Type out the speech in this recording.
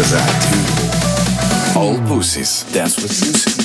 Cause I do. All pussies dance with